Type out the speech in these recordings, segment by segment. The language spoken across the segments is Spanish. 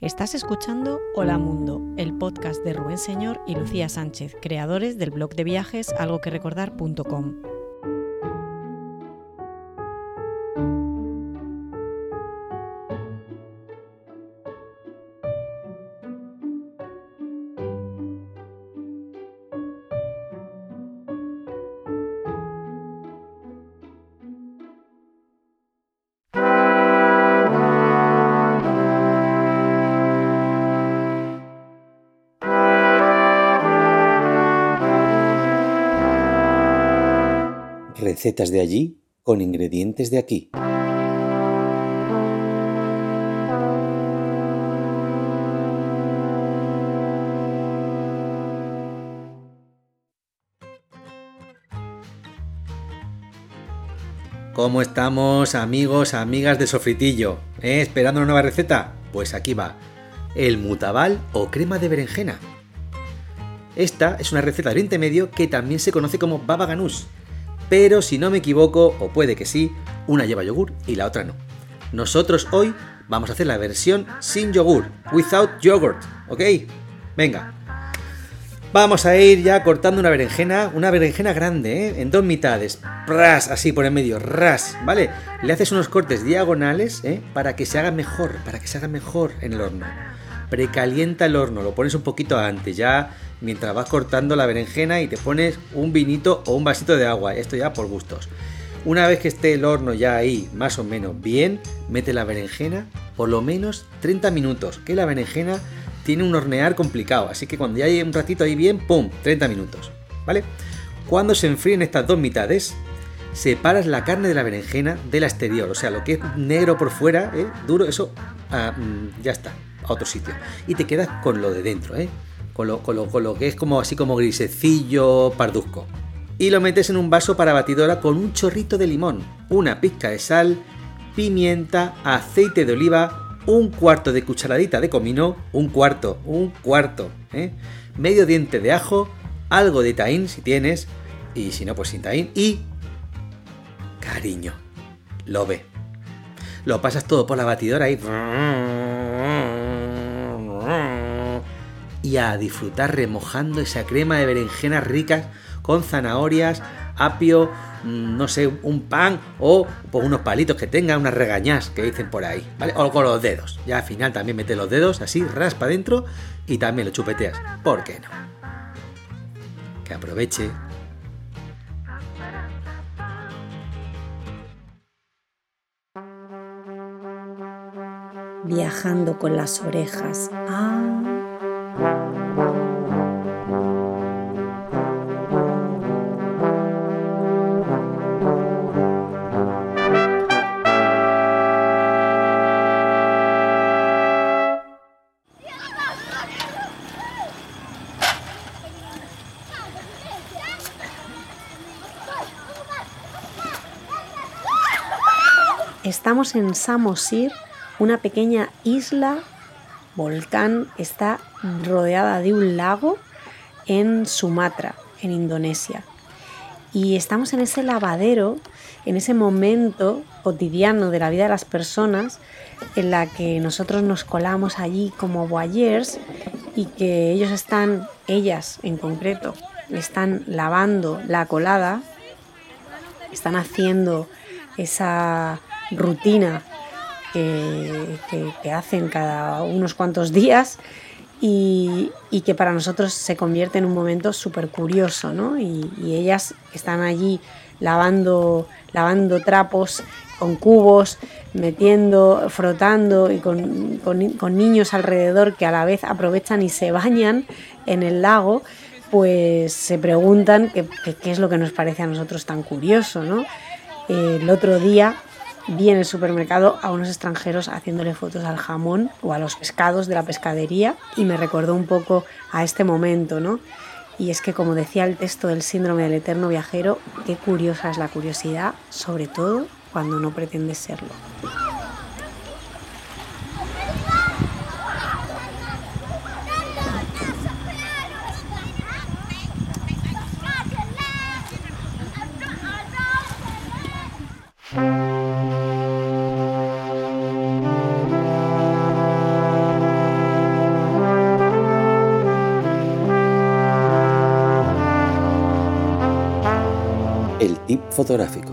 Estás escuchando Hola Mundo, el podcast de Rubén Señor y Lucía Sánchez, creadores del blog de viajes algoquerecordar.com. Recetas de allí con ingredientes de aquí. ¿Cómo estamos amigos, amigas de Sofritillo? ¿Eh? ¿Esperando una nueva receta? Pues aquí va. El mutabal o crema de berenjena. Esta es una receta de Oriente Medio que también se conoce como baba ganús pero si no me equivoco, o puede que sí, una lleva yogur y la otra no. Nosotros hoy vamos a hacer la versión sin yogur, without yogurt, ¿ok? Venga. Vamos a ir ya cortando una berenjena, una berenjena grande, ¿eh? en dos mitades, ras, así por el medio, ras, ¿vale? Le haces unos cortes diagonales, ¿eh? Para que se haga mejor, para que se haga mejor en el horno. Precalienta el horno, lo pones un poquito antes, ya mientras vas cortando la berenjena y te pones un vinito o un vasito de agua, esto ya por gustos. Una vez que esté el horno ya ahí más o menos bien, mete la berenjena por lo menos 30 minutos, que la berenjena tiene un hornear complicado, así que cuando ya hay un ratito ahí bien, ¡pum! 30 minutos, ¿vale? Cuando se enfríen estas dos mitades, separas la carne de la berenjena de la exterior, o sea, lo que es negro por fuera, ¿eh? duro, eso ah, mm, ya está, a otro sitio. Y te quedas con lo de dentro, ¿eh? con lo, que es como así como grisecillo, parduzco. Y lo metes en un vaso para batidora con un chorrito de limón, una pizca de sal, pimienta, aceite de oliva, un cuarto de cucharadita de comino, un cuarto, un cuarto, ¿eh? medio diente de ajo, algo de taín si tienes, y si no, pues sin taín, y cariño, lo ve. Lo pasas todo por la batidora y y a disfrutar remojando esa crema de berenjenas ricas con zanahorias, apio, mm, no sé, un pan o pues, unos palitos que tengan, unas regañas que dicen por ahí, ¿vale? O con los dedos. Ya al final también mete los dedos así, raspa dentro y también lo chupeteas. ¿Por qué no? Que aproveche. Viajando con las orejas. Ah. Estamos en Samosir, una pequeña isla volcán está rodeada de un lago en Sumatra, en Indonesia. Y estamos en ese lavadero, en ese momento cotidiano de la vida de las personas en la que nosotros nos colamos allí como voyeurs y que ellos están, ellas en concreto, están lavando la colada, están haciendo esa rutina que, hacen cada unos cuantos días y, que para nosotros se convierte en un momento súper curioso, ¿no? Y, ellas están allí lavando, lavando trapos con cubos, metiendo, frotando y con, niños alrededor que a la vez aprovechan y se bañan en el lago, pues se preguntan qué, es lo que nos parece a nosotros tan curioso, ¿no? El otro día vi en el supermercado a unos extranjeros haciéndole fotos al jamón o a los pescados de la pescadería y me recordó un poco a este momento, ¿no? Y es que como decía el texto del síndrome del eterno viajero, qué curiosa es la curiosidad, sobre todo cuando no pretende serlo. Fotográfico.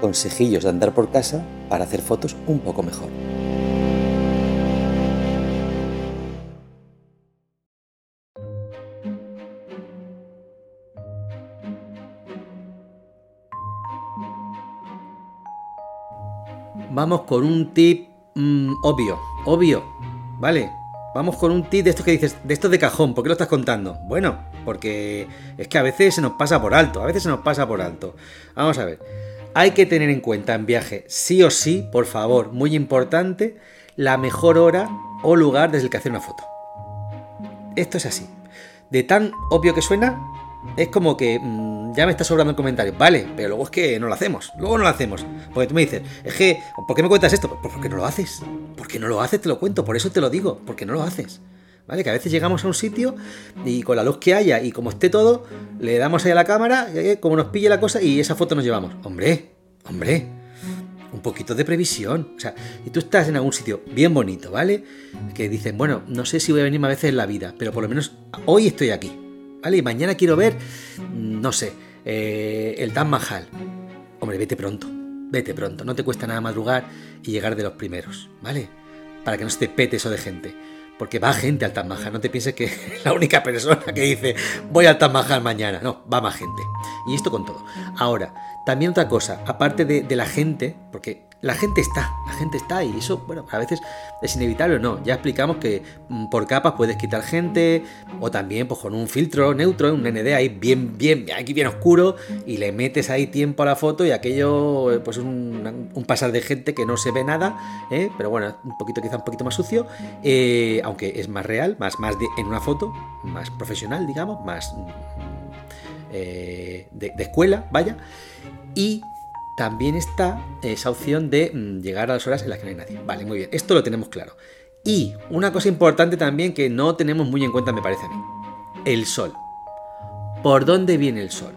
Consejillos de andar por casa para hacer fotos un poco mejor. Vamos con un tip mm, obvio, obvio, ¿vale? Vamos con un tip de estos que dices, de estos de cajón, ¿por qué lo estás contando? Bueno, porque es que a veces se nos pasa por alto, a veces se nos pasa por alto. Vamos a ver, hay que tener en cuenta en viaje, sí o sí, por favor, muy importante, la mejor hora o lugar desde el que hacer una foto. Esto es así. De tan obvio que suena, es como que mm, ya me está sobrando el comentario. Vale, pero luego es que no lo hacemos. Luego no lo hacemos. Porque tú me dices, es que, ¿por qué me cuentas esto? Pues porque no lo haces. Porque no lo haces, te lo cuento. Por eso te lo digo. Porque no lo haces. ¿Vale? Que a veces llegamos a un sitio y con la luz que haya y como esté todo, le damos ahí a la cámara, eh, como nos pille la cosa y esa foto nos llevamos. Hombre, hombre, un poquito de previsión. O sea, y tú estás en algún sitio bien bonito, ¿vale? Que dicen, bueno, no sé si voy a venir más veces en la vida, pero por lo menos hoy estoy aquí. ¿Vale? Y mañana quiero ver, no sé, eh, el Taj Mahal. Hombre, vete pronto, vete pronto. No te cuesta nada madrugar y llegar de los primeros, ¿vale? Para que no se te pete eso de gente. Porque va gente al Taj Mahal, no te pienses que es la única persona que dice voy al Taj Mahal mañana. No, va más gente. Y esto con todo. Ahora, también otra cosa, aparte de, de la gente, porque la gente está, la gente está y eso, bueno, a veces es inevitable o no. Ya explicamos que mm, por capas puedes quitar gente o también pues con un filtro neutro, un ND ahí bien, bien, aquí bien oscuro y le metes ahí tiempo a la foto y aquello, eh, pues un, un pasar de gente que no se ve nada, ¿eh? pero bueno, un poquito quizá un poquito más sucio, eh, aunque es más real, más, más de, en una foto, más profesional, digamos, más mm, eh, de, de escuela, vaya. Y también está esa opción de mm, llegar a las horas en las que no hay nadie. Vale, muy bien, esto lo tenemos claro. Y una cosa importante también que no tenemos muy en cuenta, me parece a mí. El sol. ¿Por dónde viene el sol?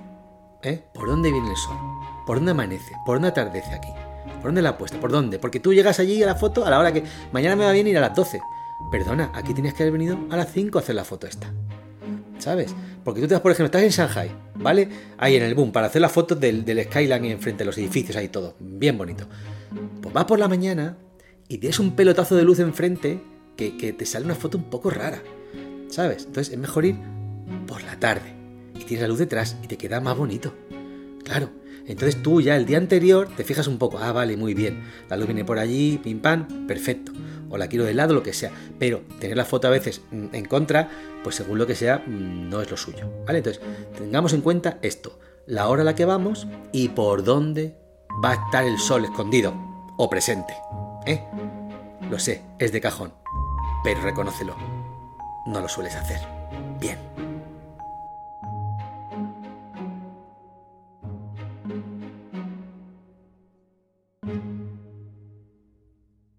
¿Eh? ¿Por dónde viene el sol? ¿Por dónde amanece? ¿Por dónde atardece aquí? ¿Por dónde la ha puesto? ¿Por dónde? Porque tú llegas allí a la foto a la hora que mañana me va bien ir a las 12. Perdona, aquí tienes que haber venido a las 5 a hacer la foto esta. ¿Sabes? Porque tú te vas, por ejemplo, estás en Shanghai, ¿vale? Ahí en el boom, para hacer las fotos del, del skyline enfrente de los edificios, ahí todo, bien bonito. Pues vas por la mañana y tienes un pelotazo de luz enfrente que, que te sale una foto un poco rara, ¿sabes? Entonces es mejor ir por la tarde y tienes la luz detrás y te queda más bonito. Claro. Entonces tú ya el día anterior te fijas un poco, ah, vale, muy bien, la luz viene por allí, pim pam, perfecto. O la quiero de lado, lo que sea. Pero tener la foto a veces mm, en contra, pues según lo que sea, mm, no es lo suyo. ¿Vale? Entonces, tengamos en cuenta esto, la hora a la que vamos y por dónde va a estar el sol escondido o presente. ¿Eh? Lo sé, es de cajón, pero reconócelo. No lo sueles hacer. Bien.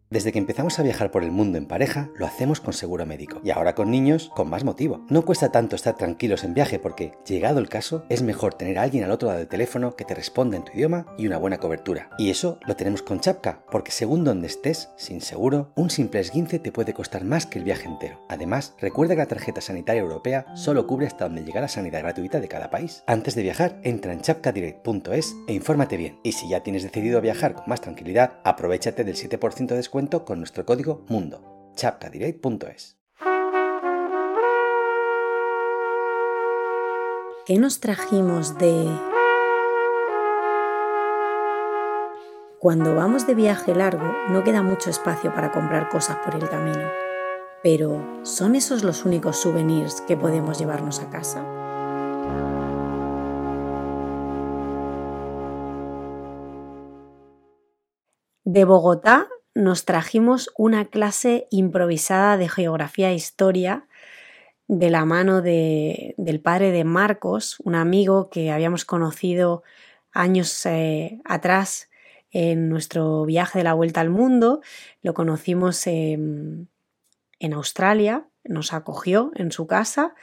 Desde que empezamos a viajar por el mundo en pareja, lo hacemos con seguro médico. Y ahora con niños, con más motivo. No cuesta tanto estar tranquilos en viaje porque, llegado el caso, es mejor tener a alguien al otro lado del teléfono que te responda en tu idioma y una buena cobertura. Y eso lo tenemos con Chapka, porque según donde estés, sin seguro, un simple esguince te puede costar más que el viaje entero. Además, recuerda que la tarjeta sanitaria europea solo cubre hasta donde llega la sanidad gratuita de cada país. Antes de viajar, entra en chapkadirect.es e infórmate bien. Y si ya tienes decidido viajar con más tranquilidad, aprovechate del 7% de descuento con nuestro código MUNDO, chapcadirect.es. ¿Qué nos trajimos de... Cuando vamos de viaje largo no queda mucho espacio para comprar cosas por el camino, pero ¿son esos los únicos souvenirs que podemos llevarnos a casa? De Bogotá nos trajimos una clase improvisada de geografía e historia de la mano del padre de Marcos, un amigo que habíamos conocido años eh, atrás en nuestro viaje de la vuelta al mundo. Lo conocimos en Australia, nos acogió en su casa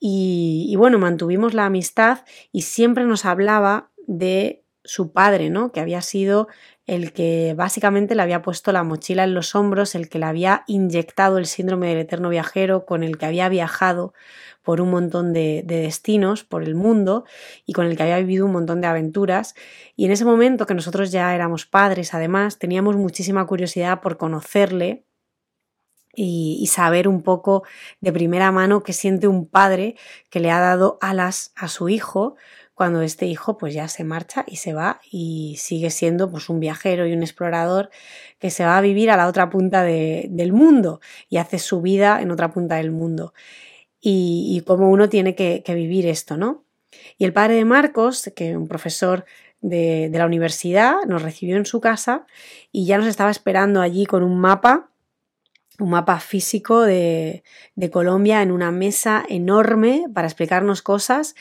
y, y, bueno, mantuvimos la amistad y siempre nos hablaba de su padre, ¿no? Que había sido el que básicamente le había puesto la mochila en los hombros, el que le había inyectado el síndrome del eterno viajero, con el que había viajado por un montón de, destinos por el mundo y con el que había vivido un montón de aventuras. Y en ese momento que nosotros ya éramos padres, además, teníamos muchísima curiosidad por conocerle y, y, saber un poco de primera mano qué siente un padre que le ha dado alas a su hijo cuando este hijo pues ya se marcha y se va y sigue siendo pues un viajero y un explorador que se va a vivir a la otra punta del mundo y hace su vida en otra punta del mundo y, cómo uno tiene que, que, vivir esto, ¿no? Y el padre de Marcos, que un profesor de, de la universidad, nos recibió en su casa y ya nos estaba esperando allí con un mapa un mapa físico de, de, Colombia en una mesa enorme para explicarnos cosas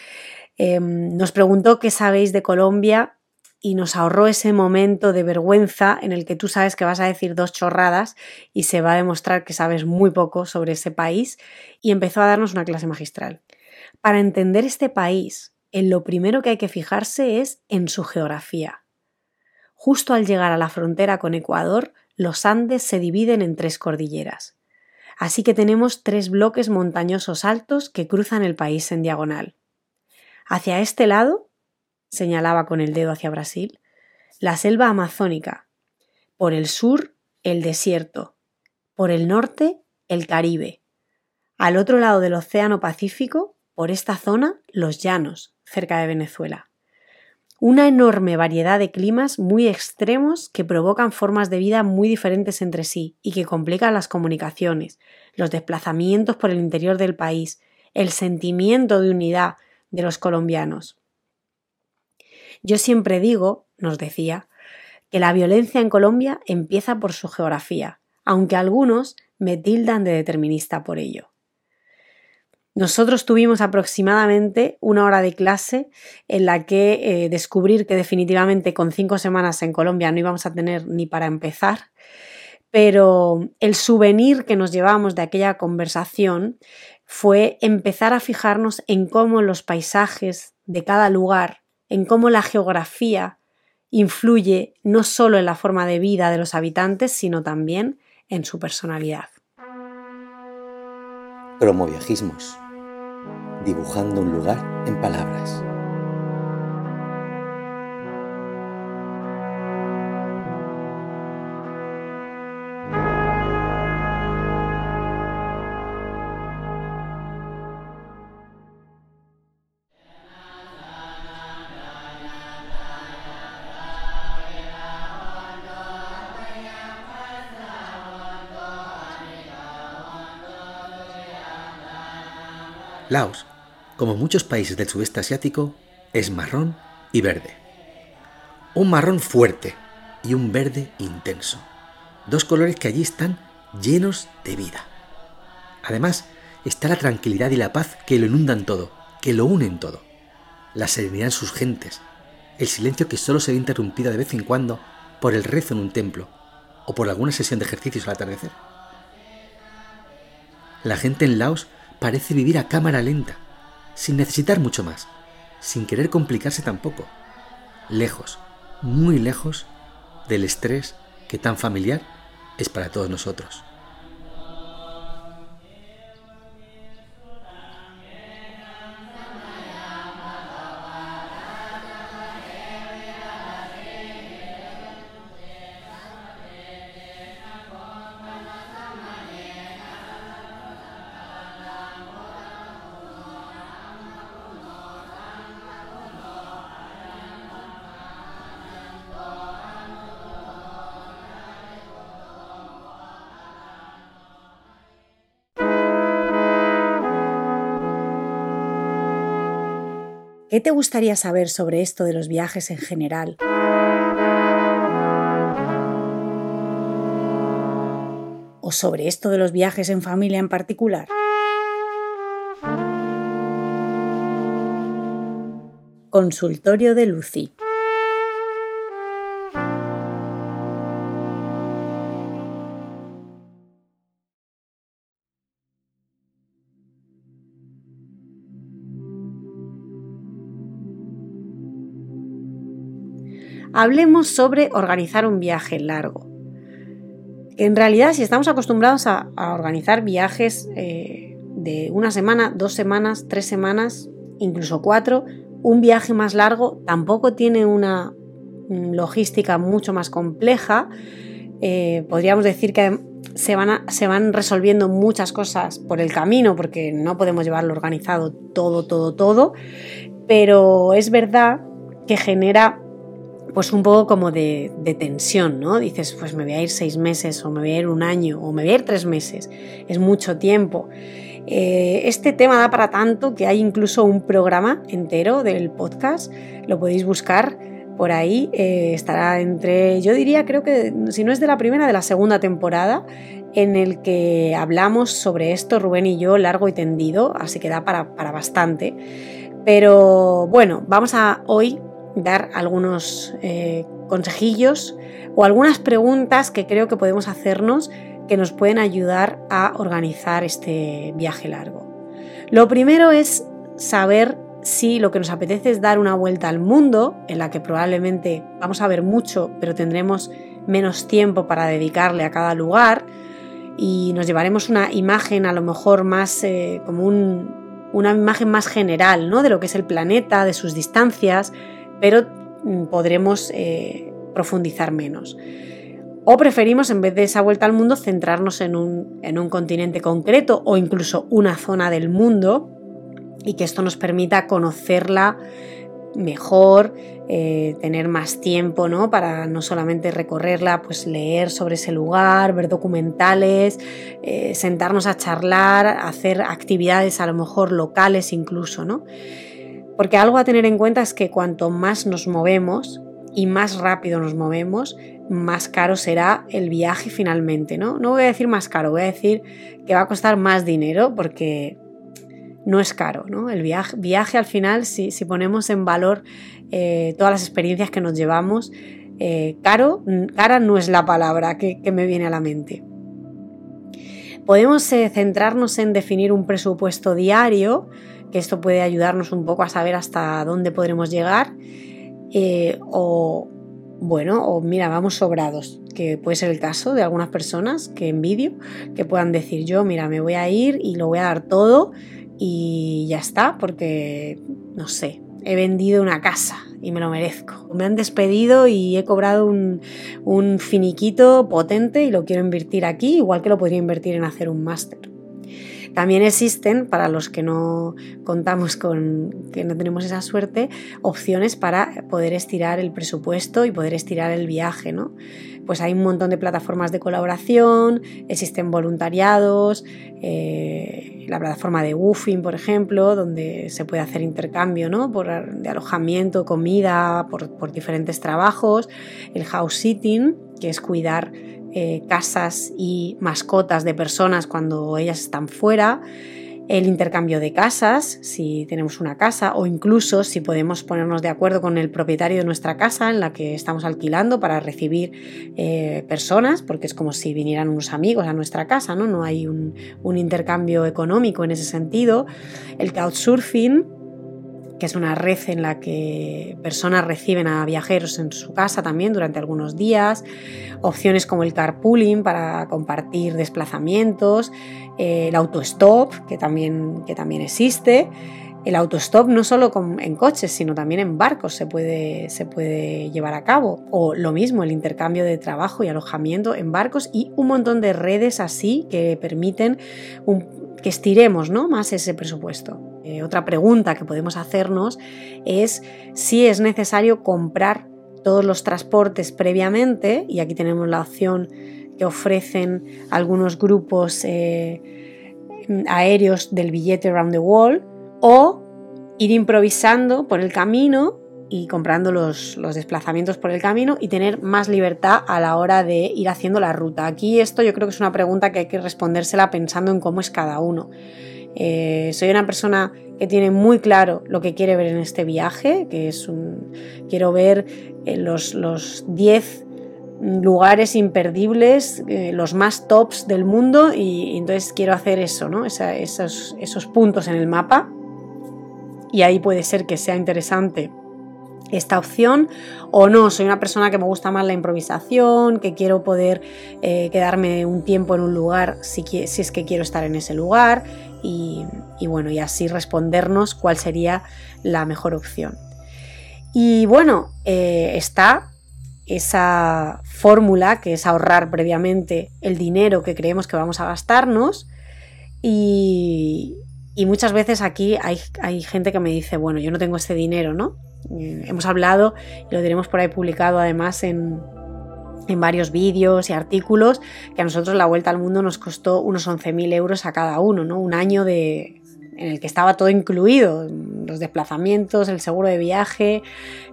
eh, nos preguntó qué sabéis de Colombia y nos ahorró ese momento de vergüenza en el que tú sabes que vas a decir dos chorradas y se va a demostrar que sabes muy poco sobre ese país y empezó a darnos una clase magistral. Para entender este país, en lo primero que hay que fijarse es en su geografía. Justo al llegar a la frontera con Ecuador, los Andes se dividen en tres cordilleras. Así que tenemos tres bloques montañosos altos que cruzan el país en diagonal. Hacia este lado, señalaba con el dedo hacia Brasil, la selva amazónica, por el sur el desierto, por el norte el Caribe, al otro lado del Océano Pacífico, por esta zona, los llanos, cerca de Venezuela. Una enorme variedad de climas muy extremos que provocan formas de vida muy diferentes entre sí y que complican las comunicaciones, los desplazamientos por el interior del país, el sentimiento de unidad, de los colombianos. Yo siempre digo, nos decía, que la violencia en Colombia empieza por su geografía, aunque algunos me tildan de determinista por ello. Nosotros tuvimos aproximadamente una hora de clase en la que eh, descubrir que definitivamente con cinco semanas en Colombia no íbamos a tener ni para empezar, pero el souvenir que nos llevamos de aquella conversación fue empezar a fijarnos en cómo los paisajes de cada lugar, en cómo la geografía influye no solo en la forma de vida de los habitantes, sino también en su personalidad. Cromoviajismos. Dibujando un lugar en palabras. Laos, como muchos países del sudeste asiático, es marrón y verde. Un marrón fuerte y un verde intenso. Dos colores que allí están llenos de vida. Además, está la tranquilidad y la paz que lo inundan todo, que lo unen todo. La serenidad en sus gentes, el silencio que solo se ve interrumpido de vez en cuando por el rezo en un templo o por alguna sesión de ejercicios al atardecer. La gente en Laos parece vivir a cámara lenta, sin necesitar mucho más, sin querer complicarse tampoco, lejos, muy lejos del estrés que tan familiar es para todos nosotros. ¿Qué te gustaría saber sobre esto de los viajes en general? ¿O sobre esto de los viajes en familia en particular? Consultorio de Lucy. Hablemos sobre organizar un viaje largo. En realidad, si estamos acostumbrados a, organizar viajes eh, de una semana, dos semanas, tres semanas, incluso cuatro, un viaje más largo tampoco tiene una logística mucho más compleja. Eh, podríamos decir que se van resolviendo muchas cosas por el camino porque no podemos llevarlo organizado todo, todo, todo. Pero es verdad que genera pues un poco como de, tensión, ¿no? Dices, pues me voy a ir seis meses o me voy a ir un año o me voy a ir tres meses. Es mucho tiempo. Eh, este tema da para tanto que hay incluso un programa entero del podcast, lo podéis buscar por ahí, eh, estará entre, yo diría, creo que si no es de la primera, de la segunda temporada, en el que hablamos sobre esto, Rubén y yo, largo y tendido, así que da para, para bastante. Pero bueno, vamos a hoy dar algunos eh, consejillos o algunas preguntas que creo que podemos hacernos que nos pueden ayudar a organizar este viaje largo. Lo primero es saber si lo que nos apetece es dar una vuelta al mundo, en la que probablemente vamos a ver mucho, pero tendremos menos tiempo para dedicarle a cada lugar y nos llevaremos una imagen a lo mejor más eh, como una imagen más general ¿no? de lo que es el planeta, de sus distancias, pero mm, podremos eh, profundizar menos. O preferimos, en vez de esa vuelta al mundo, centrarnos en un, continente concreto o incluso una zona del mundo y que esto nos permita conocerla mejor, eh, tener más tiempo, ¿no? Para no solamente recorrerla, pues leer sobre ese lugar, ver documentales, eh, sentarnos a charlar, hacer actividades a lo mejor locales incluso, ¿no? Porque algo a tener en cuenta es que cuanto más nos movemos y más rápido nos movemos, más caro será el viaje finalmente, ¿no? No voy a decir más caro, voy a decir que va a costar más dinero porque no es caro, ¿no? El viaje, viaje al final, si, ponemos en valor eh, todas las experiencias que nos llevamos, eh, caro, cara no es la palabra que, me viene a la mente. Podemos eh, centrarnos en definir un presupuesto diario, que esto puede ayudarnos un poco a saber hasta dónde podremos llegar, o bueno, o mira, vamos sobrados, que puede ser el caso de algunas personas que en vídeo que puedan decir yo, mira, me voy a ir y lo voy a dar todo y ya está, porque, no sé, he vendido una casa y me lo merezco. Me han despedido y he cobrado un, un finiquito potente y lo quiero invertir aquí, igual que lo podría invertir en hacer un máster. También existen, para los que no contamos con, que no tenemos esa suerte, opciones para poder estirar el presupuesto y poder estirar el viaje, ¿no? Pues hay un montón de plataformas de colaboración, existen voluntariados, eh, la plataforma de Woofing, por ejemplo, donde se puede hacer intercambio ¿no? por, de alojamiento, comida, por, por diferentes trabajos, el house sitting, que es cuidar eh, casas y mascotas de personas cuando ellas están fuera, el intercambio de casas, si tenemos una casa, o incluso si podemos ponernos de acuerdo con el propietario de nuestra casa en la que estamos alquilando para recibir eh, personas, porque es como si vinieran unos amigos a nuestra casa, ¿no? No hay un, un intercambio económico en ese sentido. El couchsurfing, que es una red en la que personas reciben a viajeros en su casa también durante algunos días, opciones como el carpooling para compartir desplazamientos, eh, el autostop, que también, que también existe. El autostop no solo en coches, sino también en barcos se puede, se puede llevar a cabo. O lo mismo, el intercambio de trabajo y alojamiento en barcos y un montón de redes así que permiten que estiremos ¿no? más ese presupuesto. Eh, otra pregunta que podemos hacernos es si es necesario comprar todos los transportes previamente, y aquí tenemos la opción que ofrecen algunos grupos eh, aéreos del billete Round the Wall, o ir improvisando por el camino y comprando los, los, desplazamientos por el camino y tener más libertad a la hora de ir haciendo la ruta. Aquí esto yo creo que es una pregunta que hay que respondérsela pensando en cómo es cada uno. Eh, soy una persona que tiene muy claro lo que quiere ver en este viaje, que es un... Quiero ver eh, los 10 lugares imperdibles, eh, los más tops del mundo y, entonces quiero hacer eso, ¿no? esos, esos puntos en el mapa y ahí puede ser que sea interesante esta opción o no, soy una persona que me gusta más la improvisación, que quiero poder eh, quedarme un tiempo en un lugar si, es que quiero estar en ese lugar y, bueno, y así respondernos cuál sería la mejor opción. Y bueno, eh, está esa fórmula que es ahorrar previamente el dinero que creemos que vamos a gastarnos y, y muchas veces aquí hay, hay, gente que me dice, bueno, yo no tengo ese dinero, ¿no? Hemos hablado y lo tenemos por ahí publicado además en, en varios vídeos y artículos que a nosotros la vuelta al mundo nos costó unos 11.000 euros a cada uno, ¿no? Un año de, en el que estaba todo incluido, los desplazamientos, el seguro de viaje,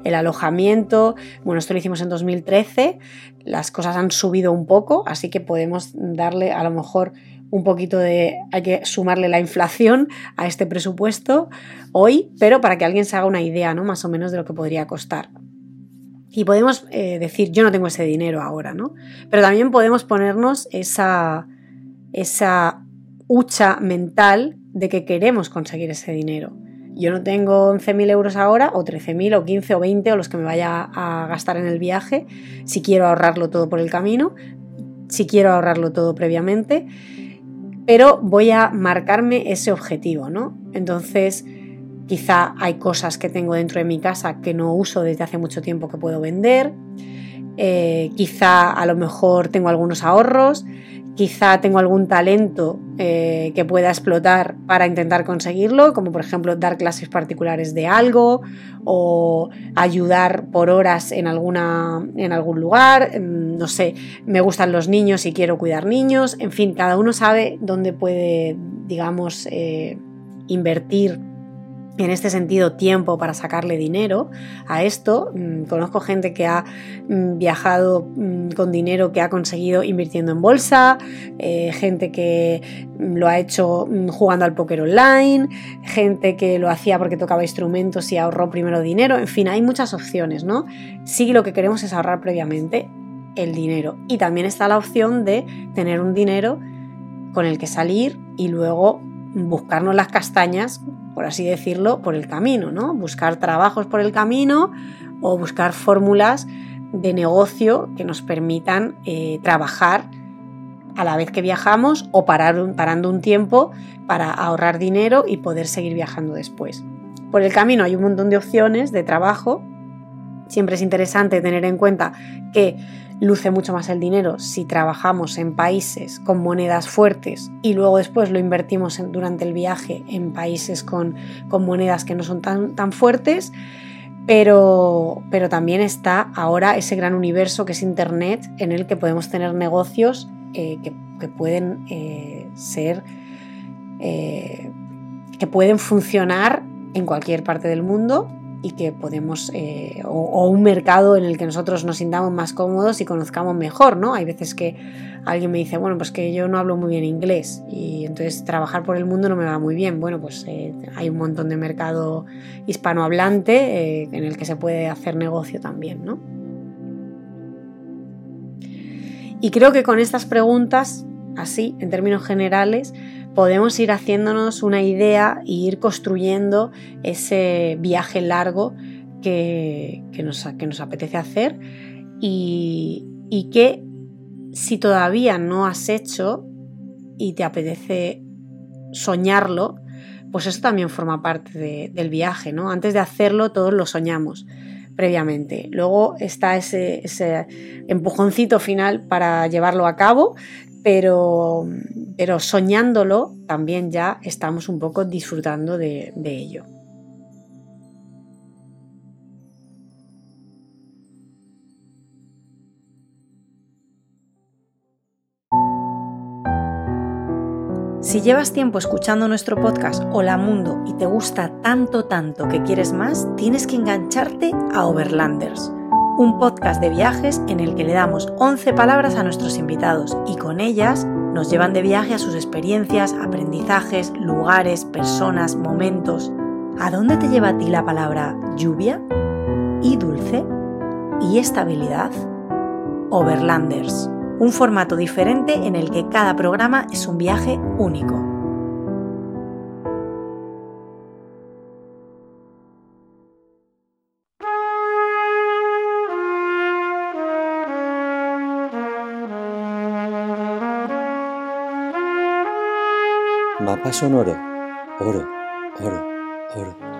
el alojamiento. Bueno, esto lo hicimos en 2013, las cosas han subido un poco, así que podemos darle a lo mejor un poquito de, hay que sumarle la inflación a este presupuesto hoy, pero para que alguien se haga una idea, ¿no? Más o menos de lo que podría costar. Y podemos eh, decir, yo no tengo ese dinero ahora, ¿no? Pero también podemos ponernos esa, esa hucha mental de que queremos conseguir ese dinero. Yo no tengo 11.000 euros ahora, o 13.000, o 15, o 20, o los que me vaya a gastar en el viaje, si quiero ahorrarlo todo por el camino, si quiero ahorrarlo todo previamente pero voy a marcarme ese objetivo, ¿no? Entonces, quizá hay cosas que tengo dentro de mi casa que no uso desde hace mucho tiempo que puedo vender, eh, quizá a lo mejor tengo algunos ahorros, quizá tengo algún talento eh, que pueda explotar para intentar conseguirlo, como por ejemplo dar clases particulares de algo o ayudar por horas en, alguna, en algún lugar, mm, no sé, me gustan los niños y quiero cuidar niños, en fin, cada uno sabe dónde puede, digamos, eh, invertir en este sentido tiempo para sacarle dinero a esto. Mm, conozco gente que ha mm, viajado mm, con dinero que ha conseguido invirtiendo en bolsa, eh, gente que lo ha hecho jugando al póker online, gente que lo hacía porque tocaba instrumentos y ahorró primero dinero, en fin, hay muchas opciones, ¿no? Sí lo que queremos es ahorrar previamente el dinero y también está la opción de tener un dinero con el que salir y luego buscarnos las castañas por así decirlo, por el camino, ¿no? Buscar trabajos por el camino o buscar fórmulas de negocio que nos permitan eh, trabajar a la vez que viajamos o parar parando un tiempo para ahorrar dinero y poder seguir viajando después. Por el camino hay un montón de opciones de trabajo. Siempre es interesante tener en cuenta que luce mucho más el dinero si trabajamos en países con monedas fuertes y luego después lo invertimos durante el viaje en países con, monedas que no son tan, tan fuertes. Pero, pero, también está ahora ese gran universo que es Internet en el que podemos tener negocios eh, que, pueden eh, ser, eh, que pueden funcionar en cualquier parte del mundo y que podemos, eh, o, un mercado en el que nosotros nos sintamos más cómodos y conozcamos mejor, ¿no? Hay veces que alguien me dice, bueno, pues que yo no hablo muy bien inglés y entonces trabajar por el mundo no me va muy bien. Bueno, pues eh, hay un montón de mercado hispanohablante eh, en el que se puede hacer negocio también, ¿no? Y creo que con estas preguntas, así, en términos generales, podemos ir haciéndonos una idea e ir construyendo ese viaje largo que, nos, que nos, apetece hacer y, que si todavía no has hecho y te apetece soñarlo, pues eso también forma parte del viaje, ¿no? Antes de hacerlo todos lo soñamos previamente. Luego está ese, ese, empujoncito final para llevarlo a cabo, pero, pero soñándolo también ya estamos un poco disfrutando de, de ello. Si llevas tiempo escuchando nuestro podcast Hola Mundo y te gusta tanto, tanto que quieres más, tienes que engancharte a Overlanders, un podcast de viajes en el que le damos 11 palabras a nuestros invitados y con ellas nos llevan de viaje a sus experiencias, aprendizajes, lugares, personas, momentos. ¿A dónde te lleva a ti la palabra lluvia? ¿Y dulce? ¿Y estabilidad? Overlanders un formato diferente en el que cada programa es un viaje único. パショる。おる。ル、オル、オ。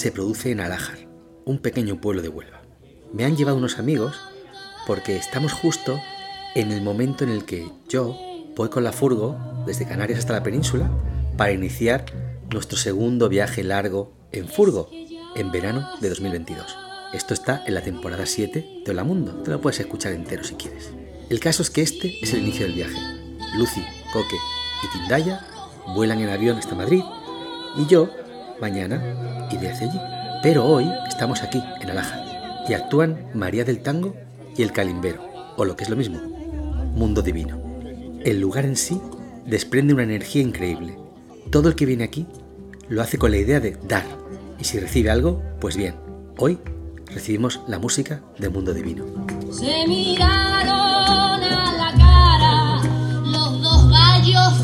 Se produce en Alájar, un pequeño pueblo de Huelva. Me han llevado unos amigos porque estamos justo en el momento en el que yo voy con la furgo desde Canarias hasta la península para iniciar nuestro segundo viaje largo en furgo en verano de 2022. Esto está en la temporada 7 de Hola Mundo, te lo puedes escuchar entero si quieres. El caso es que este es el inicio del viaje. Lucy, Coque y Tindaya vuelan en avión hasta Madrid y yo Mañana iré hacia allí. Pero hoy estamos aquí, en Alaja, y actúan María del Tango y el Calimbero, o lo que es lo mismo, Mundo Divino. El lugar en sí desprende una energía increíble. Todo el que viene aquí lo hace con la idea de dar, y si recibe algo, pues bien, hoy recibimos la música de Mundo Divino. Se miraron a la cara los dos gallos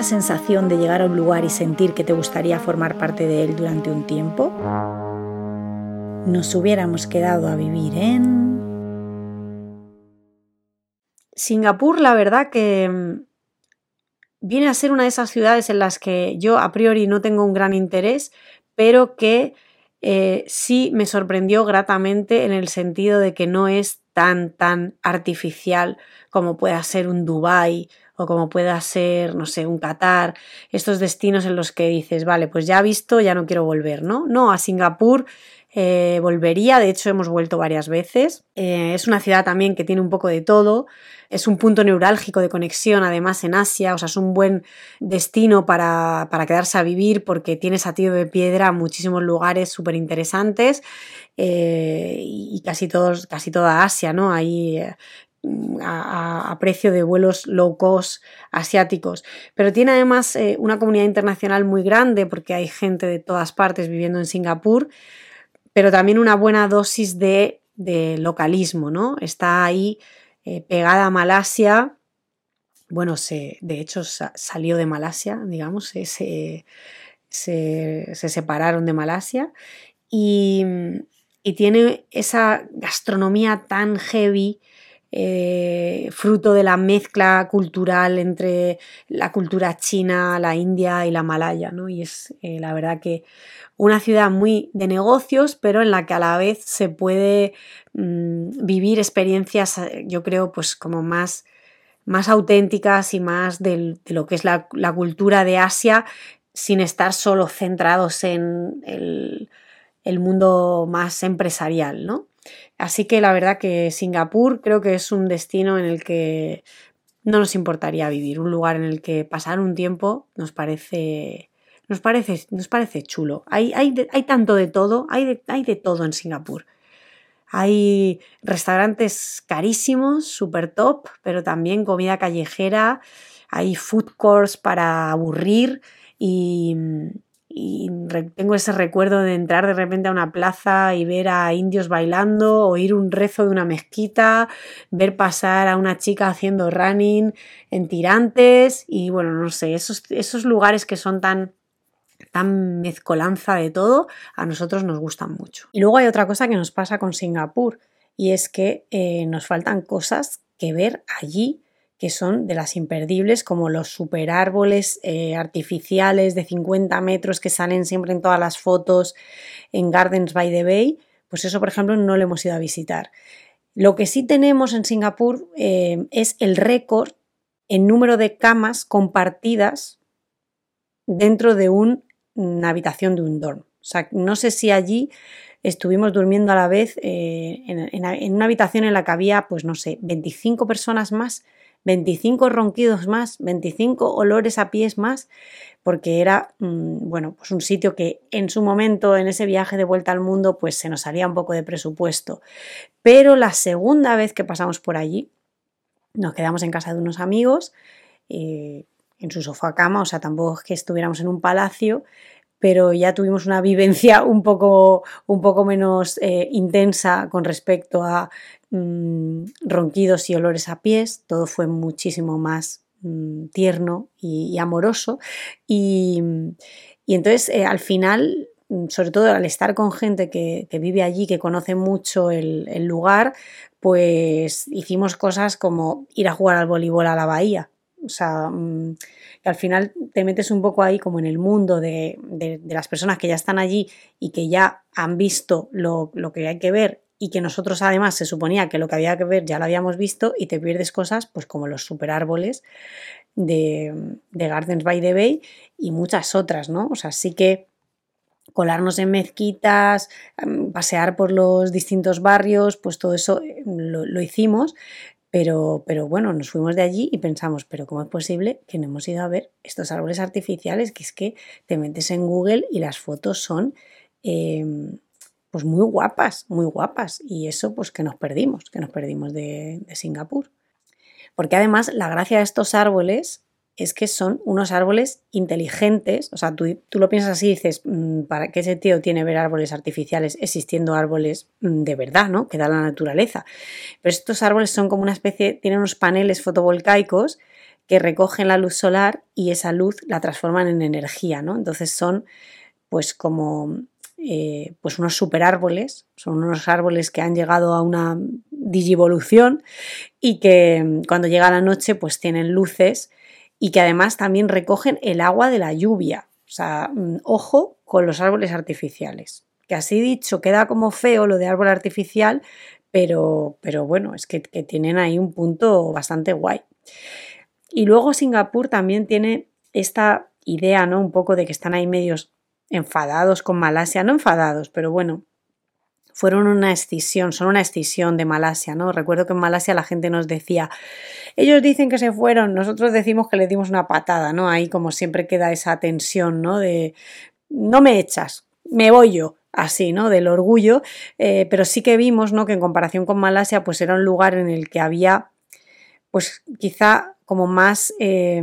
esa sensación de llegar a un lugar y sentir que te gustaría formar parte de él durante un tiempo? Nos hubiéramos quedado a vivir en... Singapur, la verdad que mm, viene a ser una de esas ciudades en las que yo a priori no tengo un gran interés, pero que eh, sí me sorprendió gratamente en el sentido de que no es tan, tan artificial como pueda ser un Dubai o como pueda ser, no sé, un Qatar, estos destinos en los que dices, vale, pues ya he visto, ya no quiero volver, ¿no? No, a Singapur eh, volvería, de hecho hemos vuelto varias veces. Eh, es una ciudad también que tiene un poco de todo, es un punto neurálgico de conexión además en Asia, o sea, es un buen destino para, para quedarse a vivir porque tienes a de piedra muchísimos lugares súper interesantes eh, y casi, todos, casi toda Asia, ¿no? Ahí a, a, precio de vuelos low cost asiáticos. Pero tiene además eh, una comunidad internacional muy grande porque hay gente de todas partes viviendo en Singapur, pero también una buena dosis de, de localismo, ¿no? Está ahí eh, pegada a Malasia. Bueno, se, de hecho sa salió de Malasia, digamos, se, se, se separaron de Malasia y, y, tiene esa gastronomía tan heavy eh, fruto de la mezcla cultural entre la cultura china, la india y la malaya, ¿no? Y es eh, la verdad que una ciudad muy de negocios, pero en la que a la vez se puede mmm, vivir experiencias, eh, yo creo, pues como más, más auténticas y más de, de lo que es la, la, cultura de Asia, sin estar solo centrados en el, el mundo más empresarial, ¿no? Así que la verdad que Singapur creo que es un destino en el que no nos importaría vivir, un lugar en el que pasar un tiempo nos parece, nos parece, nos parece chulo. Hay, hay, hay tanto de todo, hay de, hay de todo en Singapur. Hay restaurantes carísimos, super top, pero también comida callejera, hay food courts para aburrir y, y tengo ese recuerdo de entrar de repente a una plaza y ver a indios bailando, oír un rezo de una mezquita, ver pasar a una chica haciendo running en tirantes y bueno, no sé, esos, esos lugares que son tan tan mezcolanza de todo, a nosotros nos gustan mucho. Y luego hay otra cosa que nos pasa con Singapur y es que eh, nos faltan cosas que ver allí que son de las imperdibles, como los super árboles eh, artificiales de 50 metros que salen siempre en todas las fotos en Gardens by the Bay, pues eso, por ejemplo, no lo hemos ido a visitar. Lo que sí tenemos en Singapur eh, es el récord en número de camas compartidas dentro de un, una habitación de un dorm. O sea, no sé si allí estuvimos durmiendo a la vez eh, en, una habitación en la que había, pues no sé, 25 personas más 25 ronquidos más, 25 olores a pies más, porque era, mmm, bueno, pues un sitio que en su momento, en ese viaje de vuelta al mundo, pues se nos salía un poco de presupuesto. Pero la segunda vez que pasamos por allí, nos quedamos en casa de unos amigos, eh, en su sofá cama, o sea, tampoco es que estuviéramos en un palacio, pero ya tuvimos una vivencia un poco, un poco menos eh, intensa con respecto a mmm, ronquidos y olores a pies, todo fue muchísimo más mmm, tierno y, amoroso. Y, entonces eh, al final, sobre todo al estar con gente que, vive allí, que conoce mucho el, lugar, pues hicimos cosas como ir a jugar al voleibol a la bahía. O sea, mm, que al final te metes un poco ahí como en el mundo de, las personas que ya están allí y que ya han visto lo que hay que ver y que nosotros además se suponía que lo que había que ver ya lo habíamos visto y te pierdes cosas pues como los superárboles de, de Gardens by the Bay y muchas otras, ¿no? O sea, sí que colarnos en mezquitas, em, pasear por los distintos barrios, pues todo eso eh, lo, lo hicimos, pero, pero bueno, nos fuimos de allí y pensamos, pero ¿cómo es posible que no hemos ido a ver estos árboles artificiales? Que es que te metes en Google y las fotos son em, pues muy guapas, muy guapas. Y eso pues que nos perdimos, que nos perdimos de, Singapur. Porque además la gracia de estos árboles es que son unos árboles inteligentes. O sea, tú, tú lo piensas así y dices, "Mm, ¿para qué sentido tiene ver árboles artificiales existiendo árboles mm, de verdad, ¿no? Que da la naturaleza. Pero estos árboles son como una especie, tienen unos paneles fotovoltaicos que recogen la luz solar y esa luz la transforman en energía, ¿no? Entonces son pues como eh, pues unos superárboles, son unos árboles que han llegado a una digivolución y que mm, cuando llega la noche pues tienen luces y que además también recogen el agua de la lluvia. O sea, mm, ojo con los árboles artificiales. Que así dicho, queda como feo lo de árbol artificial, pero, pero bueno, es que, que tienen ahí un punto bastante guay. Y luego Singapur también tiene esta idea, ¿no? Un poco de que están ahí medios enfadados con Malasia, no enfadados, pero bueno, fueron una escisión, son una escisión de Malasia, ¿no? Recuerdo que en Malasia la gente nos decía, ellos dicen que se fueron, nosotros decimos que les dimos una patada, ¿no? Ahí como siempre queda esa tensión, ¿no? De, no me echas, me voy yo, así, ¿no? Del orgullo, eh, pero sí que vimos, ¿no? Que en comparación con Malasia, pues era un lugar en el que había, pues quizá como más... Eh,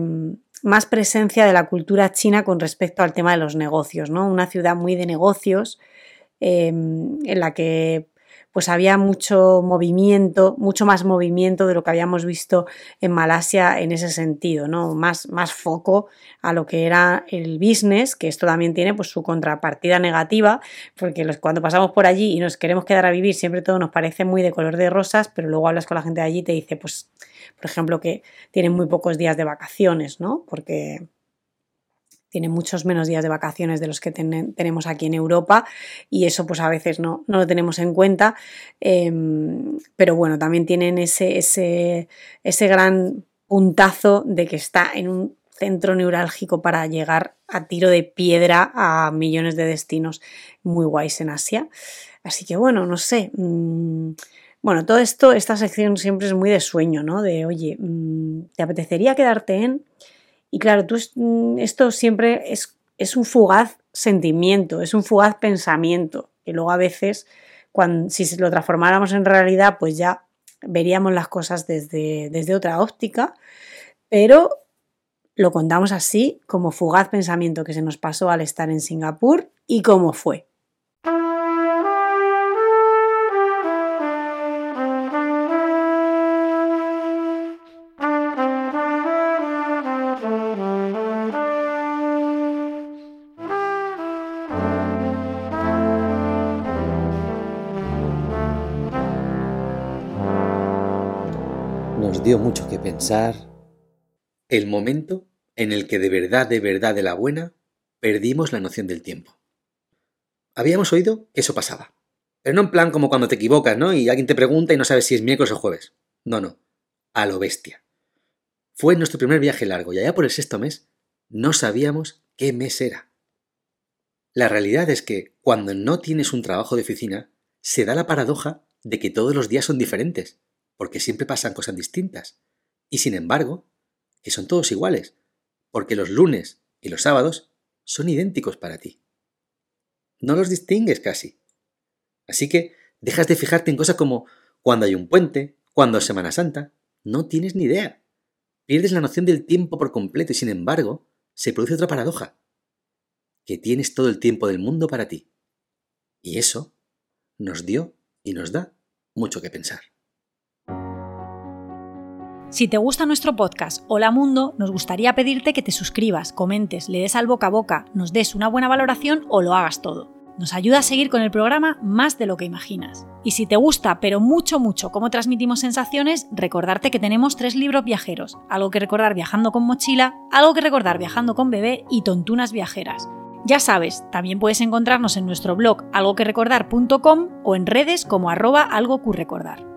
más presencia de la cultura china con respecto al tema de los negocios, ¿no? Una ciudad muy de negocios, eh, en la que pues había mucho movimiento, mucho más movimiento de lo que habíamos visto en Malasia en ese sentido, ¿no? Más, más foco a lo que era el business, que esto también tiene pues su contrapartida negativa, porque los, cuando pasamos por allí y nos queremos quedar a vivir, siempre todo nos parece muy de color de rosas, pero luego hablas con la gente de allí y te dice, pues, por ejemplo, que tienen muy pocos días de vacaciones, ¿no? Porque tienen muchos menos días de vacaciones de los que ten tenemos aquí en Europa y eso pues a veces no, no lo tenemos en cuenta, eh, pero bueno, también tienen ese, ese, ese gran puntazo de que está en un centro neurálgico para llegar a tiro de piedra a millones de destinos muy guays en Asia. Así que bueno, no sé. Mmm, bueno, todo esto, esta sección siempre es muy de sueño, ¿no? De, oye, mmm, ¿te apetecería quedarte en...? Y claro, tú, esto siempre es, es, un fugaz sentimiento, es un fugaz pensamiento, que luego a veces, cuando, si lo transformáramos en realidad, pues ya veríamos las cosas desde, desde otra óptica, pero lo contamos así, como fugaz pensamiento que se nos pasó al estar en Singapur y cómo fue. Mucho que pensar. El momento en el que de verdad, de verdad, de la buena, perdimos la noción del tiempo. Habíamos oído que eso pasaba. Pero no en plan como cuando te equivocas, ¿no? Y alguien te pregunta y no sabes si es miércoles o jueves. No, no. A lo bestia. Fue nuestro primer viaje largo y allá por el sexto mes no sabíamos qué mes era. La realidad es que cuando no tienes un trabajo de oficina, se da la paradoja de que todos los días son diferentes, porque siempre pasan cosas distintas. Y sin embargo, que son todos iguales, porque los lunes y los sábados son idénticos para ti. No los distingues casi. Así que dejas de fijarte en cosas como cuando hay un puente, cuando es Semana Santa, no tienes ni idea. Pierdes la noción del tiempo por completo y sin embargo se produce otra paradoja, que tienes todo el tiempo del mundo para ti. Y eso nos dio y nos da mucho que pensar. Si te gusta nuestro podcast Hola Mundo, nos gustaría pedirte que te suscribas, comentes, le des al boca a boca, nos des una buena valoración o lo hagas todo. Nos ayuda a seguir con el programa más de lo que imaginas. Y si te gusta, pero mucho, mucho, cómo transmitimos sensaciones, recordarte que tenemos tres libros viajeros. Algo que recordar viajando con mochila, algo que recordar viajando con bebé y tontunas viajeras. Ya sabes, también puedes encontrarnos en nuestro blog algoquerecordar.com o en redes como arroba algocurecordar.